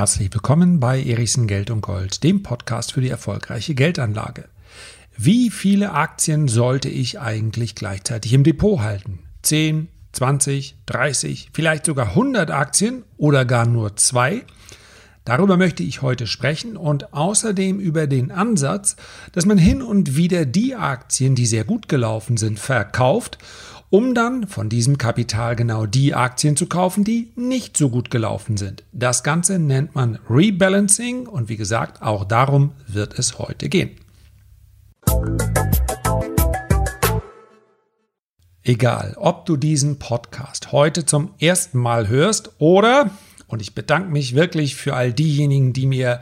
Herzlich willkommen bei Erichsen Geld und Gold, dem Podcast für die erfolgreiche Geldanlage. Wie viele Aktien sollte ich eigentlich gleichzeitig im Depot halten? 10, 20, 30, vielleicht sogar 100 Aktien oder gar nur zwei? Darüber möchte ich heute sprechen und außerdem über den Ansatz, dass man hin und wieder die Aktien, die sehr gut gelaufen sind, verkauft um dann von diesem Kapital genau die Aktien zu kaufen, die nicht so gut gelaufen sind. Das Ganze nennt man Rebalancing und wie gesagt, auch darum wird es heute gehen. Egal, ob du diesen Podcast heute zum ersten Mal hörst oder, und ich bedanke mich wirklich für all diejenigen, die mir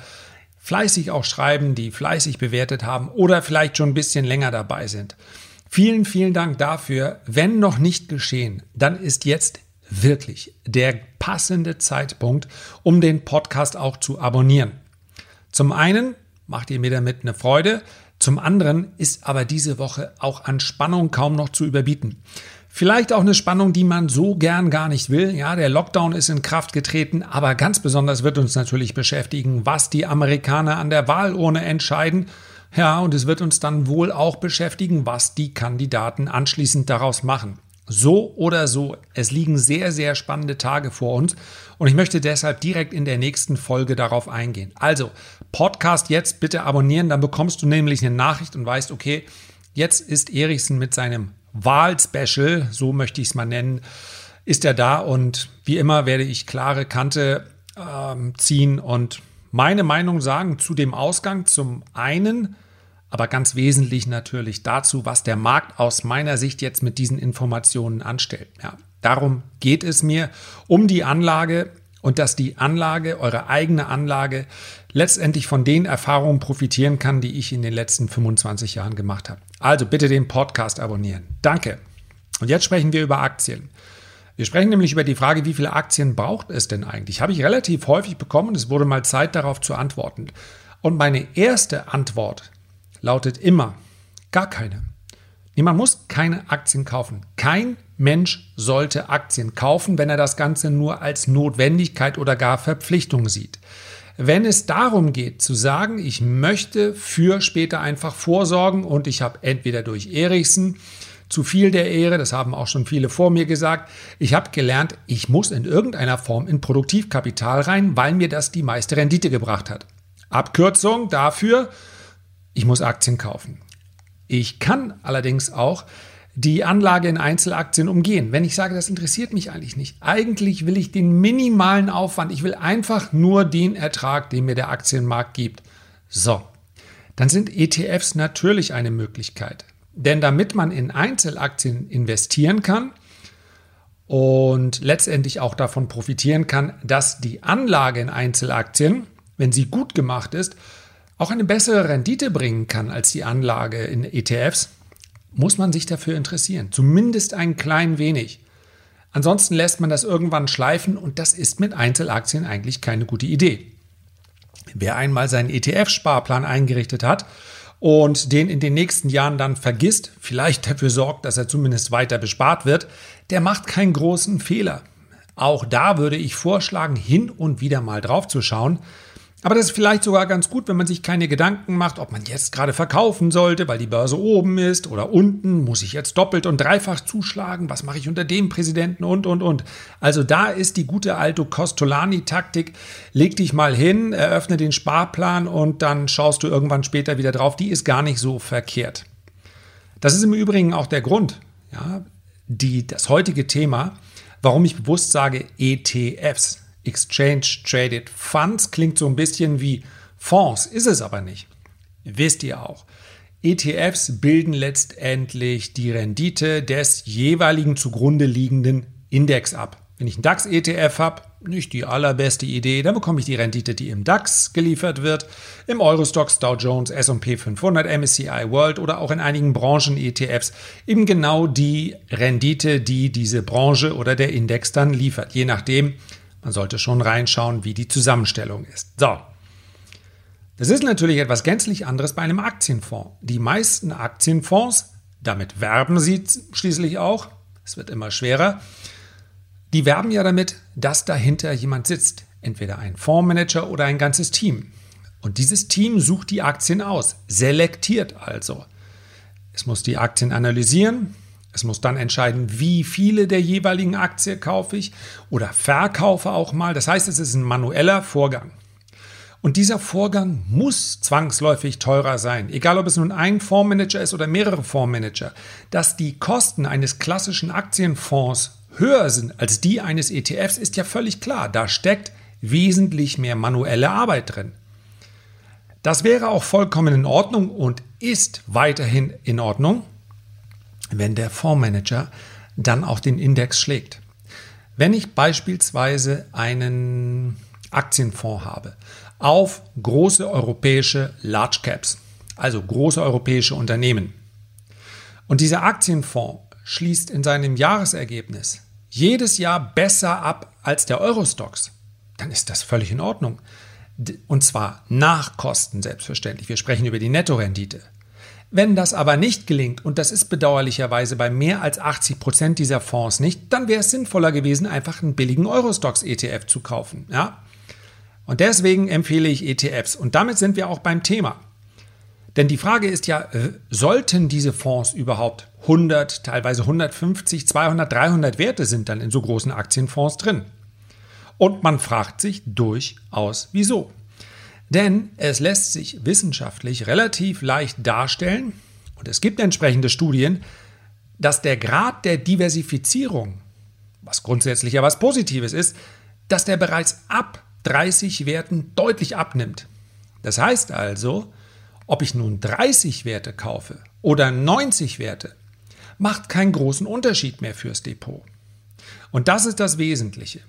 fleißig auch schreiben, die fleißig bewertet haben oder vielleicht schon ein bisschen länger dabei sind. Vielen, vielen Dank dafür. Wenn noch nicht geschehen, dann ist jetzt wirklich der passende Zeitpunkt, um den Podcast auch zu abonnieren. Zum einen macht ihr mir damit eine Freude, zum anderen ist aber diese Woche auch an Spannung kaum noch zu überbieten. Vielleicht auch eine Spannung, die man so gern gar nicht will. Ja, der Lockdown ist in Kraft getreten, aber ganz besonders wird uns natürlich beschäftigen, was die Amerikaner an der Wahlurne entscheiden ja, und es wird uns dann wohl auch beschäftigen, was die Kandidaten anschließend daraus machen. So oder so, es liegen sehr, sehr spannende Tage vor uns und ich möchte deshalb direkt in der nächsten Folge darauf eingehen. Also, Podcast jetzt bitte abonnieren, dann bekommst du nämlich eine Nachricht und weißt, okay, jetzt ist Erichsen mit seinem Wahlspecial, so möchte ich es mal nennen, ist er da und wie immer werde ich klare Kante ähm, ziehen und meine Meinung sagen zu dem Ausgang. Zum einen, aber ganz wesentlich natürlich dazu, was der Markt aus meiner Sicht jetzt mit diesen Informationen anstellt. Ja, darum geht es mir um die Anlage und dass die Anlage, eure eigene Anlage, letztendlich von den Erfahrungen profitieren kann, die ich in den letzten 25 Jahren gemacht habe. Also bitte den Podcast abonnieren. Danke. Und jetzt sprechen wir über Aktien. Wir sprechen nämlich über die Frage, wie viele Aktien braucht es denn eigentlich? Habe ich relativ häufig bekommen es wurde mal Zeit darauf zu antworten. Und meine erste Antwort lautet immer, gar keine. Nee, man muss keine Aktien kaufen. Kein Mensch sollte Aktien kaufen, wenn er das Ganze nur als Notwendigkeit oder gar Verpflichtung sieht. Wenn es darum geht zu sagen, ich möchte für später einfach vorsorgen und ich habe entweder durch Erichsen zu viel der Ehre, das haben auch schon viele vor mir gesagt. Ich habe gelernt, ich muss in irgendeiner Form in Produktivkapital rein, weil mir das die meiste Rendite gebracht hat. Abkürzung dafür, ich muss Aktien kaufen. Ich kann allerdings auch die Anlage in Einzelaktien umgehen. Wenn ich sage, das interessiert mich eigentlich nicht. Eigentlich will ich den minimalen Aufwand. Ich will einfach nur den Ertrag, den mir der Aktienmarkt gibt. So, dann sind ETFs natürlich eine Möglichkeit. Denn damit man in Einzelaktien investieren kann und letztendlich auch davon profitieren kann, dass die Anlage in Einzelaktien, wenn sie gut gemacht ist, auch eine bessere Rendite bringen kann als die Anlage in ETFs, muss man sich dafür interessieren. Zumindest ein klein wenig. Ansonsten lässt man das irgendwann schleifen und das ist mit Einzelaktien eigentlich keine gute Idee. Wer einmal seinen ETF-Sparplan eingerichtet hat und den in den nächsten Jahren dann vergisst, vielleicht dafür sorgt, dass er zumindest weiter bespart wird, der macht keinen großen Fehler. Auch da würde ich vorschlagen, hin und wieder mal drauf zu schauen, aber das ist vielleicht sogar ganz gut, wenn man sich keine Gedanken macht, ob man jetzt gerade verkaufen sollte, weil die Börse oben ist oder unten. Muss ich jetzt doppelt und dreifach zuschlagen? Was mache ich unter dem Präsidenten und, und, und. Also da ist die gute alte Costolani-Taktik. Leg dich mal hin, eröffne den Sparplan und dann schaust du irgendwann später wieder drauf. Die ist gar nicht so verkehrt. Das ist im Übrigen auch der Grund, ja, die, das heutige Thema, warum ich bewusst sage ETFs. Exchange Traded Funds klingt so ein bisschen wie Fonds, ist es aber nicht. Wisst ihr auch. ETFs bilden letztendlich die Rendite des jeweiligen zugrunde liegenden Index ab. Wenn ich einen DAX-ETF habe, nicht die allerbeste Idee, dann bekomme ich die Rendite, die im DAX geliefert wird, im Eurostox, Dow Jones, S&P 500, MSCI World oder auch in einigen Branchen-ETFs eben genau die Rendite, die diese Branche oder der Index dann liefert, je nachdem, man sollte schon reinschauen, wie die Zusammenstellung ist. So. Das ist natürlich etwas gänzlich anderes bei einem Aktienfonds. Die meisten Aktienfonds, damit werben sie schließlich auch, es wird immer schwerer, die werben ja damit, dass dahinter jemand sitzt, entweder ein Fondsmanager oder ein ganzes Team. Und dieses Team sucht die Aktien aus, selektiert also. Es muss die Aktien analysieren, es muss dann entscheiden, wie viele der jeweiligen Aktie kaufe ich oder verkaufe auch mal. Das heißt, es ist ein manueller Vorgang. Und dieser Vorgang muss zwangsläufig teurer sein, egal ob es nun ein Fondsmanager ist oder mehrere Fondsmanager. Dass die Kosten eines klassischen Aktienfonds höher sind als die eines ETFs, ist ja völlig klar. Da steckt wesentlich mehr manuelle Arbeit drin. Das wäre auch vollkommen in Ordnung und ist weiterhin in Ordnung, wenn der Fondsmanager dann auch den Index schlägt. Wenn ich beispielsweise einen Aktienfonds habe auf große europäische Large Caps, also große europäische Unternehmen, und dieser Aktienfonds schließt in seinem Jahresergebnis jedes Jahr besser ab als der Eurostox, dann ist das völlig in Ordnung. Und zwar nach Kosten selbstverständlich. Wir sprechen über die Nettorendite. Wenn das aber nicht gelingt, und das ist bedauerlicherweise bei mehr als 80 Prozent dieser Fonds nicht, dann wäre es sinnvoller gewesen, einfach einen billigen Eurostox-ETF zu kaufen. Ja? Und deswegen empfehle ich ETFs. Und damit sind wir auch beim Thema. Denn die Frage ist ja, äh, sollten diese Fonds überhaupt 100, teilweise 150, 200, 300 Werte sind dann in so großen Aktienfonds drin? Und man fragt sich durchaus, wieso. Denn es lässt sich wissenschaftlich relativ leicht darstellen, und es gibt entsprechende Studien, dass der Grad der Diversifizierung, was grundsätzlich ja was Positives ist, dass der bereits ab 30 Werten deutlich abnimmt. Das heißt also, ob ich nun 30 Werte kaufe oder 90 Werte, macht keinen großen Unterschied mehr fürs Depot. Und das ist das Wesentliche.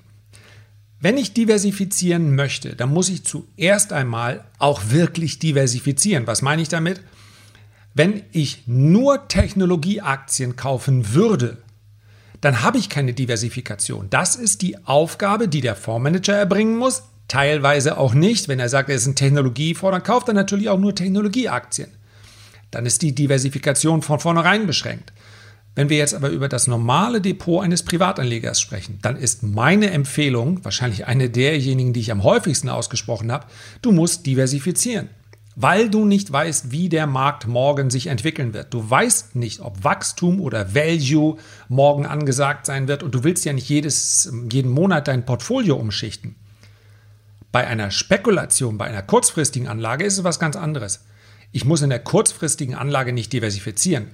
Wenn ich diversifizieren möchte, dann muss ich zuerst einmal auch wirklich diversifizieren. Was meine ich damit? Wenn ich nur Technologieaktien kaufen würde, dann habe ich keine Diversifikation. Das ist die Aufgabe, die der Fondsmanager erbringen muss. Teilweise auch nicht. Wenn er sagt, er ist ein Technologiefonds, dann kauft er natürlich auch nur Technologieaktien. Dann ist die Diversifikation von vornherein beschränkt. Wenn wir jetzt aber über das normale Depot eines Privatanlegers sprechen, dann ist meine Empfehlung, wahrscheinlich eine derjenigen, die ich am häufigsten ausgesprochen habe, du musst diversifizieren. Weil du nicht weißt, wie der Markt morgen sich entwickeln wird. Du weißt nicht, ob Wachstum oder Value morgen angesagt sein wird und du willst ja nicht jedes, jeden Monat dein Portfolio umschichten. Bei einer Spekulation, bei einer kurzfristigen Anlage ist es was ganz anderes. Ich muss in der kurzfristigen Anlage nicht diversifizieren.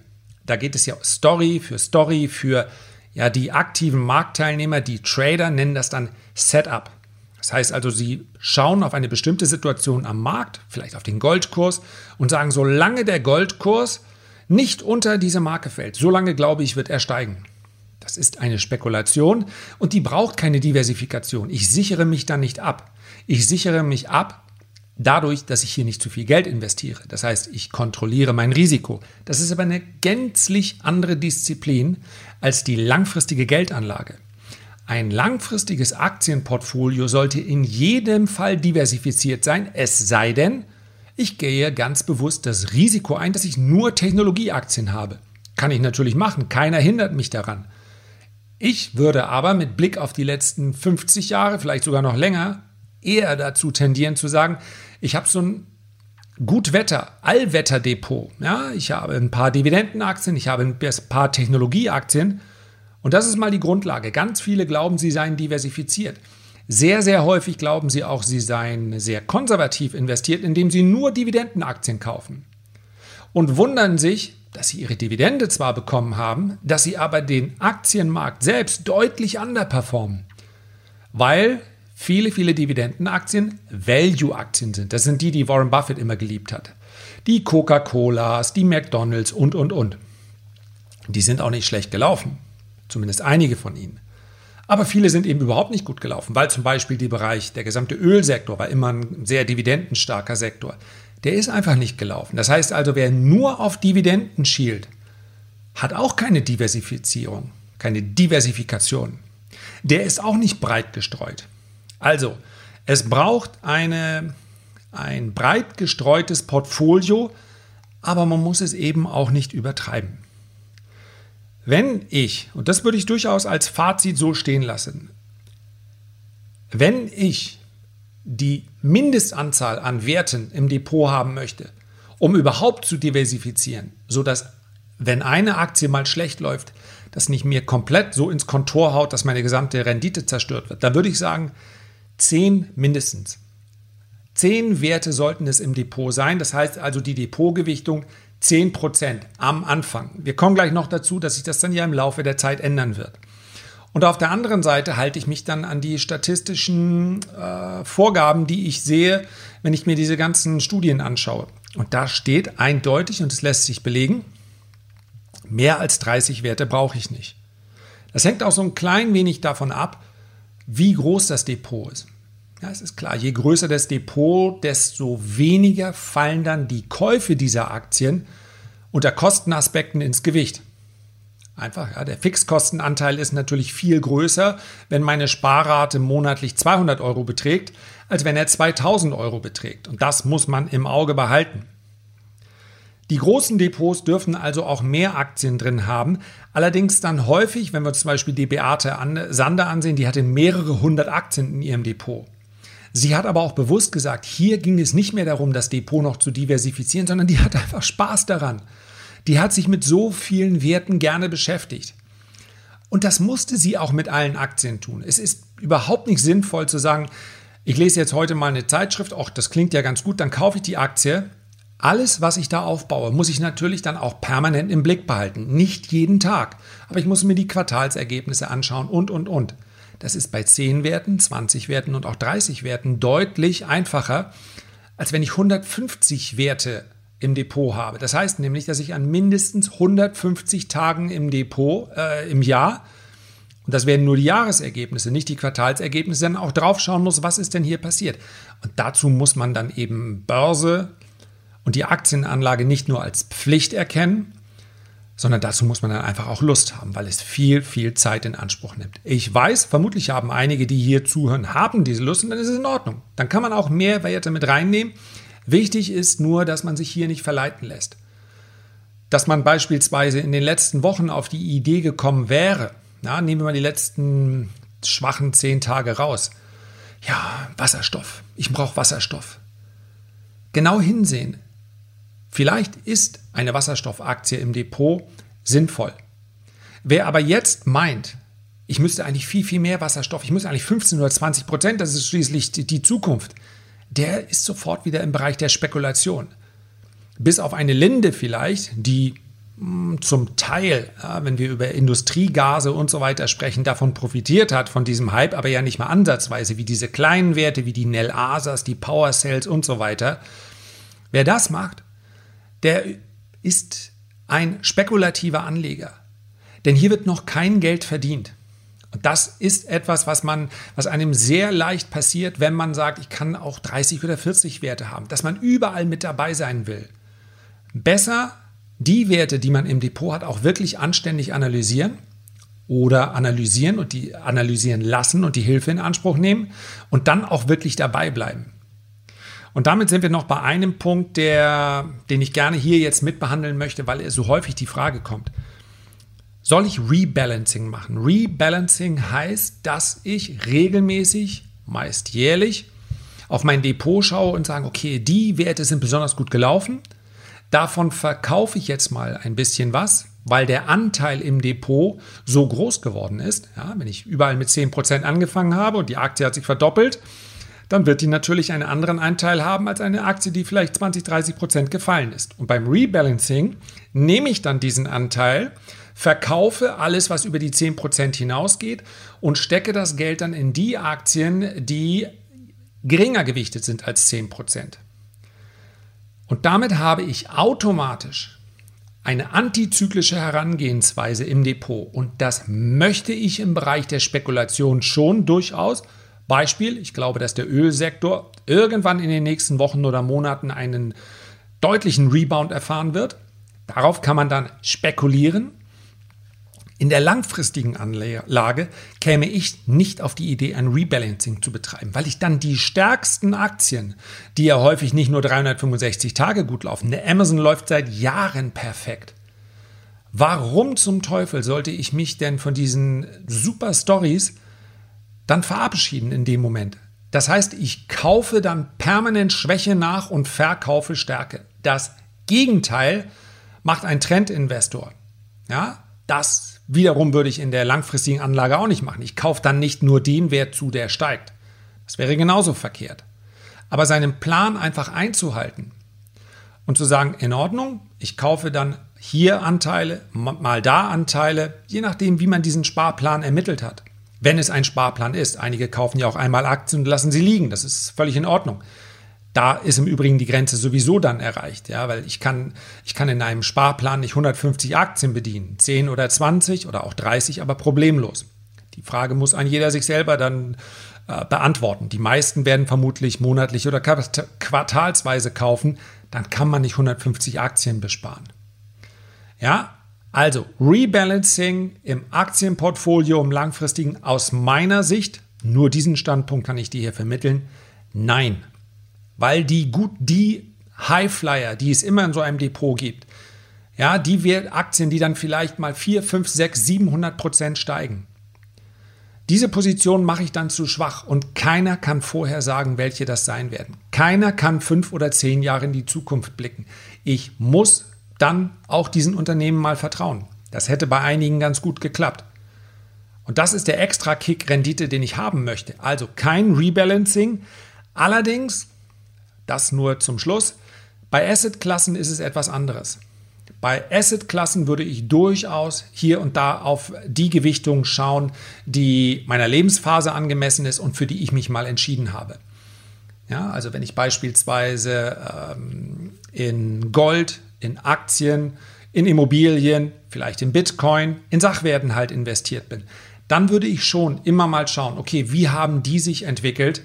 Da geht es ja Story für Story für ja, die aktiven Marktteilnehmer, die Trader nennen das dann Setup. Das heißt also, sie schauen auf eine bestimmte Situation am Markt, vielleicht auf den Goldkurs und sagen, solange der Goldkurs nicht unter diese Marke fällt, solange glaube ich, wird er steigen. Das ist eine Spekulation und die braucht keine Diversifikation. Ich sichere mich dann nicht ab. Ich sichere mich ab dadurch, dass ich hier nicht zu viel Geld investiere. Das heißt, ich kontrolliere mein Risiko. Das ist aber eine gänzlich andere Disziplin als die langfristige Geldanlage. Ein langfristiges Aktienportfolio sollte in jedem Fall diversifiziert sein, es sei denn, ich gehe ganz bewusst das Risiko ein, dass ich nur Technologieaktien habe. Kann ich natürlich machen, keiner hindert mich daran. Ich würde aber mit Blick auf die letzten 50 Jahre, vielleicht sogar noch länger, eher dazu tendieren zu sagen, ich habe so ein Gutwetter, Allwetterdepot. Ja, ich habe ein paar Dividendenaktien, ich habe ein paar Technologieaktien. Und das ist mal die Grundlage. Ganz viele glauben, sie seien diversifiziert. Sehr, sehr häufig glauben sie auch, sie seien sehr konservativ investiert, indem sie nur Dividendenaktien kaufen. Und wundern sich, dass sie ihre Dividende zwar bekommen haben, dass sie aber den Aktienmarkt selbst deutlich underperformen. Weil viele, viele Dividendenaktien Value-Aktien sind. Das sind die, die Warren Buffett immer geliebt hat. Die Coca-Colas, die McDonalds und, und, und. Die sind auch nicht schlecht gelaufen. Zumindest einige von ihnen. Aber viele sind eben überhaupt nicht gut gelaufen, weil zum Beispiel der Bereich, der gesamte Ölsektor war immer ein sehr dividendenstarker Sektor. Der ist einfach nicht gelaufen. Das heißt also, wer nur auf Dividenden schielt, hat auch keine Diversifizierung, keine Diversifikation. Der ist auch nicht breit gestreut. Also, es braucht eine, ein breit gestreutes Portfolio, aber man muss es eben auch nicht übertreiben. Wenn ich, und das würde ich durchaus als Fazit so stehen lassen, wenn ich die Mindestanzahl an Werten im Depot haben möchte, um überhaupt zu diversifizieren, sodass, wenn eine Aktie mal schlecht läuft, das nicht mir komplett so ins Kontor haut, dass meine gesamte Rendite zerstört wird, da würde ich sagen, 10 mindestens. 10 Werte sollten es im Depot sein. Das heißt also die Depotgewichtung 10% am Anfang. Wir kommen gleich noch dazu, dass sich das dann ja im Laufe der Zeit ändern wird. Und auf der anderen Seite halte ich mich dann an die statistischen äh, Vorgaben, die ich sehe, wenn ich mir diese ganzen Studien anschaue. Und da steht eindeutig, und es lässt sich belegen, mehr als 30 Werte brauche ich nicht. Das hängt auch so ein klein wenig davon ab, wie groß das Depot ist. Ja, es ist klar, je größer das Depot, desto weniger fallen dann die Käufe dieser Aktien unter Kostenaspekten ins Gewicht. Einfach, ja, der Fixkostenanteil ist natürlich viel größer, wenn meine Sparrate monatlich 200 Euro beträgt, als wenn er 2000 Euro beträgt. Und das muss man im Auge behalten. Die großen Depots dürfen also auch mehr Aktien drin haben, allerdings dann häufig, wenn wir zum Beispiel die Beate Sander ansehen, die hatte mehrere hundert Aktien in ihrem Depot. Sie hat aber auch bewusst gesagt, hier ging es nicht mehr darum, das Depot noch zu diversifizieren, sondern die hat einfach Spaß daran die hat sich mit so vielen Werten gerne beschäftigt. Und das musste sie auch mit allen Aktien tun. Es ist überhaupt nicht sinnvoll zu sagen, ich lese jetzt heute mal eine Zeitschrift, ach, das klingt ja ganz gut, dann kaufe ich die Aktie. Alles, was ich da aufbaue, muss ich natürlich dann auch permanent im Blick behalten. Nicht jeden Tag. Aber ich muss mir die Quartalsergebnisse anschauen und, und, und. Das ist bei 10 Werten, 20 Werten und auch 30 Werten deutlich einfacher, als wenn ich 150 Werte im Depot habe. Das heißt nämlich, dass ich an mindestens 150 Tagen im Depot äh, im Jahr, und das werden nur die Jahresergebnisse, nicht die Quartalsergebnisse, dann auch drauf schauen muss, was ist denn hier passiert. Und dazu muss man dann eben Börse und die Aktienanlage nicht nur als Pflicht erkennen, sondern dazu muss man dann einfach auch Lust haben, weil es viel, viel Zeit in Anspruch nimmt. Ich weiß, vermutlich haben einige, die hier zuhören, haben diese Lust und dann ist es in Ordnung. Dann kann man auch mehr Werte mit reinnehmen. Wichtig ist nur, dass man sich hier nicht verleiten lässt. Dass man beispielsweise in den letzten Wochen auf die Idee gekommen wäre, na, nehmen wir mal die letzten schwachen zehn Tage raus. Ja, Wasserstoff. Ich brauche Wasserstoff. Genau hinsehen. Vielleicht ist eine Wasserstoffaktie im Depot sinnvoll. Wer aber jetzt meint, ich müsste eigentlich viel, viel mehr Wasserstoff, ich muss eigentlich 15 oder 20 Prozent, das ist schließlich die Zukunft, der ist sofort wieder im Bereich der Spekulation. Bis auf eine Linde vielleicht, die hm, zum Teil, wenn wir über Industriegase und so weiter sprechen, davon profitiert hat, von diesem Hype, aber ja nicht mal ansatzweise, wie diese kleinen Werte, wie die Nel Asas, die Power Cells und so weiter. Wer das macht, der ist ein spekulativer Anleger. Denn hier wird noch kein Geld verdient. Und das ist etwas, was man, was einem sehr leicht passiert, wenn man sagt, ich kann auch 30 oder 40 Werte haben, dass man überall mit dabei sein will. Besser die Werte, die man im Depot hat, auch wirklich anständig analysieren oder analysieren und die analysieren lassen und die Hilfe in Anspruch nehmen und dann auch wirklich dabei bleiben. Und damit sind wir noch bei einem Punkt, der, den ich gerne hier jetzt mitbehandeln möchte, weil er so häufig die Frage kommt soll ich Rebalancing machen. Rebalancing heißt, dass ich regelmäßig, meist jährlich, auf mein Depot schaue und sage, okay, die Werte sind besonders gut gelaufen. Davon verkaufe ich jetzt mal ein bisschen was, weil der Anteil im Depot so groß geworden ist. Ja, wenn ich überall mit 10% angefangen habe und die Aktie hat sich verdoppelt, dann wird die natürlich einen anderen Anteil haben als eine Aktie, die vielleicht 20, 30% gefallen ist. Und beim Rebalancing nehme ich dann diesen Anteil verkaufe alles, was über die 10% hinausgeht und stecke das Geld dann in die Aktien, die geringer gewichtet sind als 10%. Und damit habe ich automatisch eine antizyklische Herangehensweise im Depot. Und das möchte ich im Bereich der Spekulation schon durchaus. Beispiel, ich glaube, dass der Ölsektor irgendwann in den nächsten Wochen oder Monaten einen deutlichen Rebound erfahren wird. Darauf kann man dann spekulieren. In der langfristigen Anlage käme ich nicht auf die Idee, ein Rebalancing zu betreiben, weil ich dann die stärksten Aktien, die ja häufig nicht nur 365 Tage gut laufen, der Amazon läuft seit Jahren perfekt. Warum zum Teufel sollte ich mich denn von diesen super Stories dann verabschieden in dem Moment? Das heißt, ich kaufe dann permanent Schwäche nach und verkaufe Stärke. Das Gegenteil macht ein Trendinvestor. Ja, das wiederum würde ich in der langfristigen Anlage auch nicht machen. Ich kaufe dann nicht nur den Wert zu, der steigt. Das wäre genauso verkehrt. Aber seinen Plan einfach einzuhalten und zu sagen, in Ordnung, ich kaufe dann hier Anteile, mal da Anteile, je nachdem, wie man diesen Sparplan ermittelt hat. Wenn es ein Sparplan ist. Einige kaufen ja auch einmal Aktien und lassen sie liegen. Das ist völlig in Ordnung. Da ist im Übrigen die Grenze sowieso dann erreicht, ja, weil ich kann, ich kann in einem Sparplan nicht 150 Aktien bedienen, 10 oder 20 oder auch 30, aber problemlos. Die Frage muss ein jeder sich selber dann äh, beantworten. Die meisten werden vermutlich monatlich oder quartalsweise kaufen, dann kann man nicht 150 Aktien besparen. Ja, also Rebalancing im Aktienportfolio im langfristigen aus meiner Sicht, nur diesen Standpunkt kann ich dir hier vermitteln, nein. Weil die gut, die Highflyer, die es immer in so einem Depot gibt, ja, die Aktien, die dann vielleicht mal 4, 5, 6, 700 Prozent steigen. Diese Position mache ich dann zu schwach und keiner kann vorher sagen, welche das sein werden. Keiner kann fünf oder zehn Jahre in die Zukunft blicken. Ich muss dann auch diesen Unternehmen mal vertrauen. Das hätte bei einigen ganz gut geklappt. Und das ist der extra Kick-Rendite, den ich haben möchte. Also kein Rebalancing. Allerdings, das nur zum Schluss, bei Asset-Klassen ist es etwas anderes. Bei Asset-Klassen würde ich durchaus hier und da auf die Gewichtung schauen, die meiner Lebensphase angemessen ist und für die ich mich mal entschieden habe. Ja, also wenn ich beispielsweise ähm, in Gold, in Aktien, in Immobilien, vielleicht in Bitcoin, in Sachwerten halt investiert bin, dann würde ich schon immer mal schauen, okay, wie haben die sich entwickelt?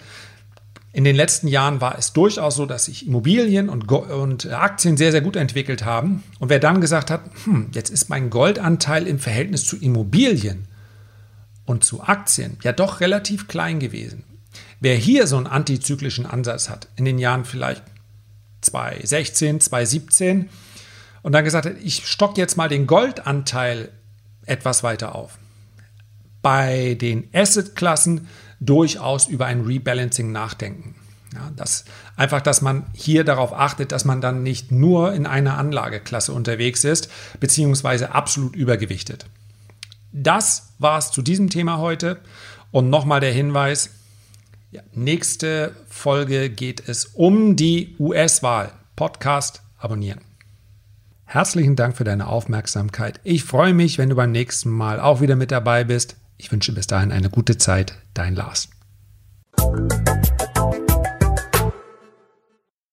In den letzten Jahren war es durchaus so, dass sich Immobilien und, und, Aktien sehr, sehr gut entwickelt haben. Und wer dann gesagt hat, hm, jetzt ist mein Goldanteil im Verhältnis zu Immobilien und zu Aktien ja doch relativ klein gewesen. Wer hier so einen antizyklischen Ansatz hat, in den Jahren vielleicht 2016, 2017, und dann gesagt hat, ich stock jetzt mal den Goldanteil etwas weiter auf. Bei den Assetklassen durchaus über ein Rebalancing nachdenken. Ja, das, einfach, dass man hier darauf achtet, dass man dann nicht nur in einer Anlageklasse unterwegs ist, beziehungsweise absolut übergewichtet. Das war es zu diesem Thema heute. Und nochmal der Hinweis, ja, nächste Folge geht es um die US-Wahl. Podcast abonnieren. Herzlichen Dank für deine Aufmerksamkeit. Ich freue mich, wenn du beim nächsten Mal auch wieder mit dabei bist. Ich wünsche bis dahin eine gute Zeit. Dein Lars.